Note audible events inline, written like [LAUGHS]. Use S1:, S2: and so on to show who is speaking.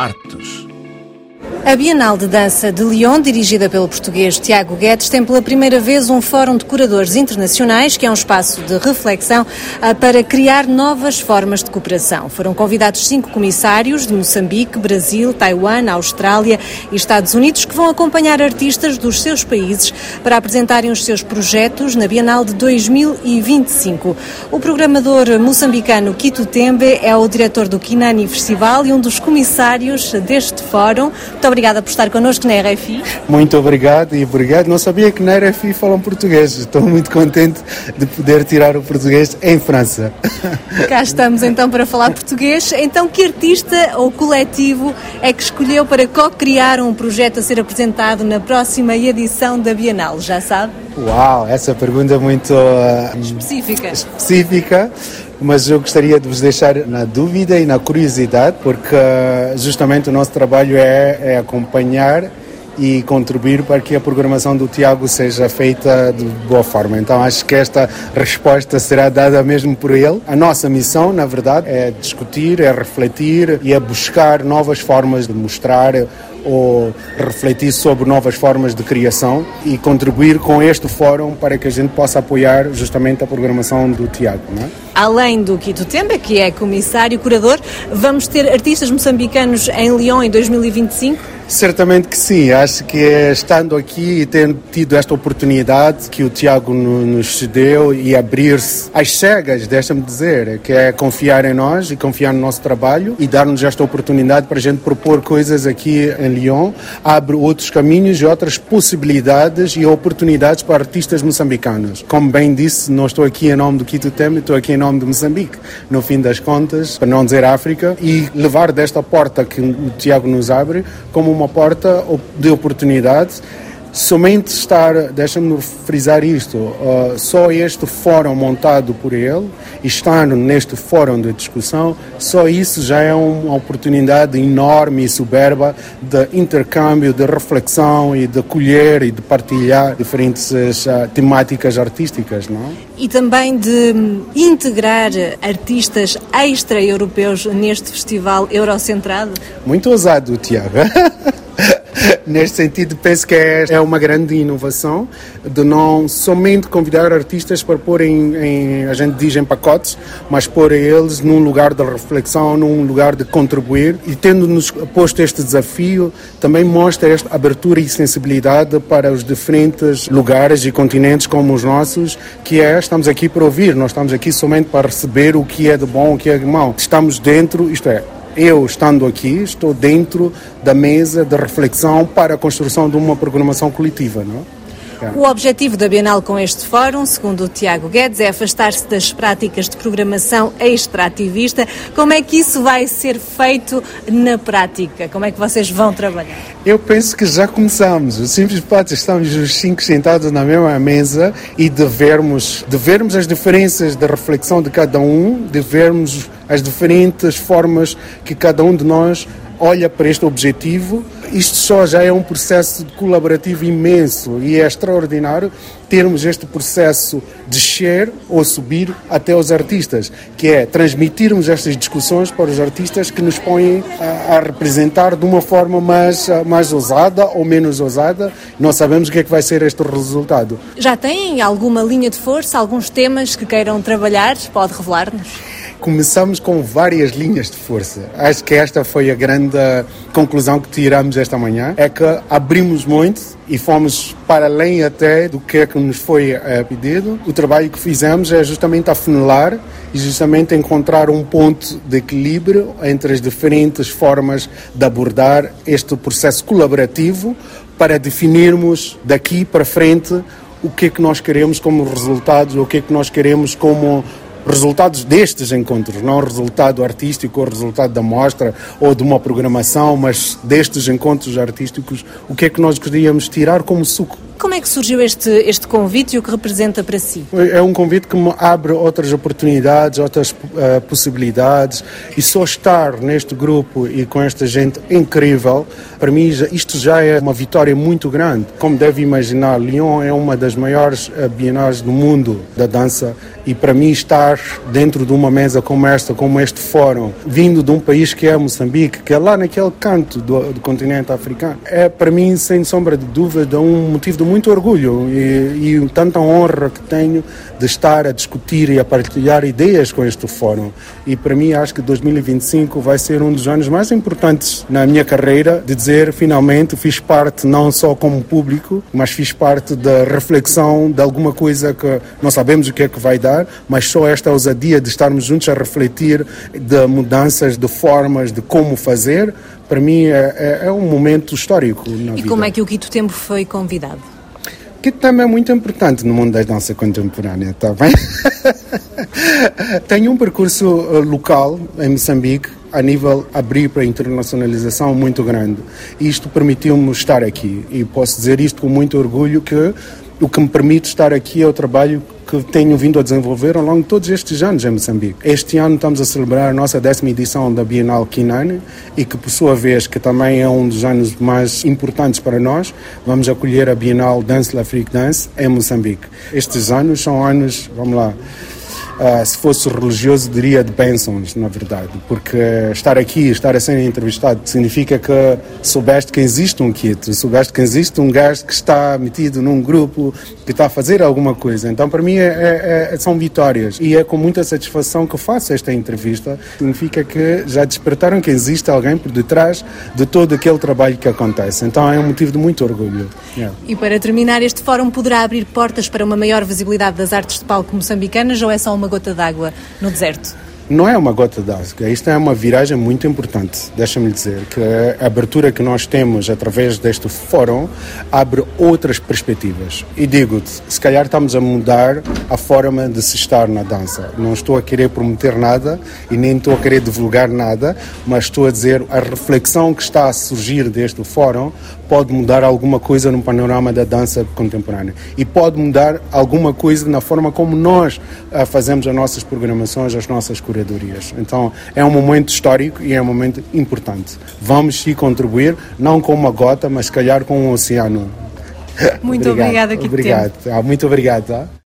S1: artes.
S2: A Bienal de Dança de Lyon, dirigida pelo português Tiago Guedes, tem pela primeira vez um fórum de curadores internacionais, que é um espaço de reflexão ah, para criar novas formas de cooperação. Foram convidados cinco comissários de Moçambique, Brasil, Taiwan, Austrália e Estados Unidos, que vão acompanhar artistas dos seus países para apresentarem os seus projetos na Bienal de 2025. O programador moçambicano Quito Tembe é o diretor do Kinani Festival e um dos comissários deste fórum. Muito obrigada por estar connosco na RFI.
S3: Muito obrigado e obrigado. Não sabia que na RFI falam português. Estou muito contente de poder tirar o português em França.
S2: Cá [LAUGHS] estamos então para falar português. Então, que artista ou coletivo é que escolheu para co-criar um projeto a ser apresentado na próxima edição da Bienal? Já sabe?
S3: Uau, essa pergunta é muito uh,
S2: específica.
S3: específica mas eu gostaria de vos deixar na dúvida e na curiosidade, porque justamente o nosso trabalho é, é acompanhar e contribuir para que a programação do Tiago seja feita de boa forma. Então acho que esta resposta será dada mesmo por ele. A nossa missão, na verdade, é discutir, é refletir e é buscar novas formas de mostrar ou refletir sobre novas formas de criação e contribuir com este fórum para que a gente possa apoiar justamente a programação do Tiago. Não é?
S2: Além do Quito Temba, que é comissário curador, vamos ter artistas moçambicanos em Lyon em 2025?
S3: Certamente que sim. Acho que é estando aqui e tendo tido esta oportunidade que o Tiago nos cedeu e abrir-se às cegas, deixa-me dizer, que é confiar em nós e confiar no nosso trabalho e dar-nos esta oportunidade para a gente propor coisas aqui em Lyon, abre outros caminhos e outras possibilidades e oportunidades para artistas moçambicanos. Como bem disse, não estou aqui em nome do Quito Tem, estou aqui em nome de Moçambique, no fim das contas, para não dizer África, e levar desta porta que o Tiago nos abre como uma porta de oportunidade somente estar, deixa-me frisar isto, uh, só este fórum montado por ele, estando neste fórum de discussão, só isso já é uma oportunidade enorme e soberba de intercâmbio, de reflexão e de colher e de partilhar diferentes uh, temáticas artísticas, não?
S2: E também de integrar artistas extra-europeus neste festival eurocentrado?
S3: Muito ousado, Tiago. [LAUGHS] [LAUGHS] Neste sentido, penso que é, é uma grande inovação de não somente convidar artistas para pôr em, em, a gente diz em pacotes, mas pôr eles num lugar de reflexão, num lugar de contribuir e tendo-nos posto este desafio, também mostra esta abertura e sensibilidade para os diferentes lugares e continentes como os nossos, que é, estamos aqui para ouvir, nós estamos aqui somente para receber o que é de bom, o que é de mau. Estamos dentro, isto é, eu estando aqui, estou dentro da mesa de reflexão para a construção de uma programação coletiva. Não?
S2: É. O objetivo da Bienal com este fórum, segundo o Tiago Guedes, é afastar-se das práticas de programação extrativista. Como é que isso vai ser feito na prática? Como é que vocês vão trabalhar?
S3: Eu penso que já começamos. O simples fato de estamos os cinco sentados na mesma mesa e de vermos, de vermos as diferenças de reflexão de cada um, de vermos as diferentes formas que cada um de nós olha para este objetivo. Isto só já é um processo colaborativo imenso e é extraordinário termos este processo descer ou subir até os artistas, que é transmitirmos estas discussões para os artistas que nos põem a, a representar de uma forma mais, mais ousada ou menos ousada. Não sabemos o que é que vai ser este resultado.
S2: Já têm alguma linha de força, alguns temas que queiram trabalhar? Pode revelar-nos?
S3: Começamos com várias linhas de força. Acho que esta foi a grande conclusão que tiramos esta manhã, é que abrimos muito e fomos para além até do que é que nos foi é, pedido. O trabalho que fizemos é justamente afunilar e justamente encontrar um ponto de equilíbrio entre as diferentes formas de abordar este processo colaborativo para definirmos daqui para frente o que é que nós queremos como resultados, o que é que nós queremos como resultados destes encontros, não o resultado artístico ou o resultado da mostra ou de uma programação, mas destes encontros artísticos, o que é que nós queríamos tirar como suco
S2: Como é que surgiu este, este convite e o que representa para si?
S3: É um convite que me abre outras oportunidades, outras uh, possibilidades e só estar neste grupo e com esta gente incrível, para mim isto já é uma vitória muito grande. Como deve imaginar, Lyon é uma das maiores uh, bienais do mundo da dança e para mim estar dentro de uma mesa como esta, como este fórum, vindo de um país que é Moçambique, que é lá naquele canto do, do continente africano, é para mim, sem sombra de dúvida, um motivo de muito orgulho e, e tanta honra que tenho de estar a discutir e a partilhar ideias com este fórum. E para mim, acho que 2025 vai ser um dos anos mais importantes na minha carreira, de dizer finalmente fiz parte não só como público, mas fiz parte da reflexão de alguma coisa que não sabemos o que é que vai dar, mas só esta ousadia de estarmos juntos a refletir de mudanças de formas de como fazer, para mim é, é, é um momento histórico na
S2: e
S3: vida.
S2: E como é que o Quito Tempo foi convidado?
S3: Que também é muito importante no mundo da dança contemporânea, está bem? [LAUGHS] [LAUGHS] Tenho um percurso uh, local em Moçambique a nível abrir para a internacionalização muito grande. Isto permitiu-me estar aqui. E posso dizer isto com muito orgulho que o que me permite estar aqui é o trabalho que tenho vindo a desenvolver ao longo de todos estes anos em Moçambique. Este ano estamos a celebrar a nossa décima edição da Bienal Kinane e que, por sua vez, que também é um dos anos mais importantes para nós, vamos acolher a Bienal Dance L'Afrique Dance em Moçambique. Estes anos são anos, vamos lá, Uh, se fosse religioso, diria de bênçãos, na verdade, porque estar aqui, estar a ser entrevistado, significa que soubeste que existe um kit, soubeste que existe um gajo que está metido num grupo, que está a fazer alguma coisa. Então, para mim, é, é, é, são vitórias e é com muita satisfação que faço esta entrevista. Significa que já despertaram que existe alguém por detrás de todo aquele trabalho que acontece. Então, é um motivo de muito orgulho.
S2: Yeah. E para terminar, este fórum poderá abrir portas para uma maior visibilidade das artes de palco moçambicanas ou é só uma gota d'água no deserto?
S3: Não é uma gota d'água, isto é uma viragem muito importante. Deixa-me dizer que a abertura que nós temos através deste fórum abre outras perspectivas. E digo-te, se calhar estamos a mudar a forma de se estar na dança. Não estou a querer prometer nada e nem estou a querer divulgar nada, mas estou a dizer a reflexão que está a surgir deste fórum pode mudar alguma coisa no panorama da dança contemporânea e pode mudar alguma coisa na forma como nós uh, fazemos as nossas programações, as nossas curadorias. Então é um momento histórico e é um momento importante. Vamos sim contribuir, não com uma gota, mas se calhar com um oceano.
S2: Muito obrigado. obrigada,
S3: Obrigado. Ah, muito obrigado. Tá?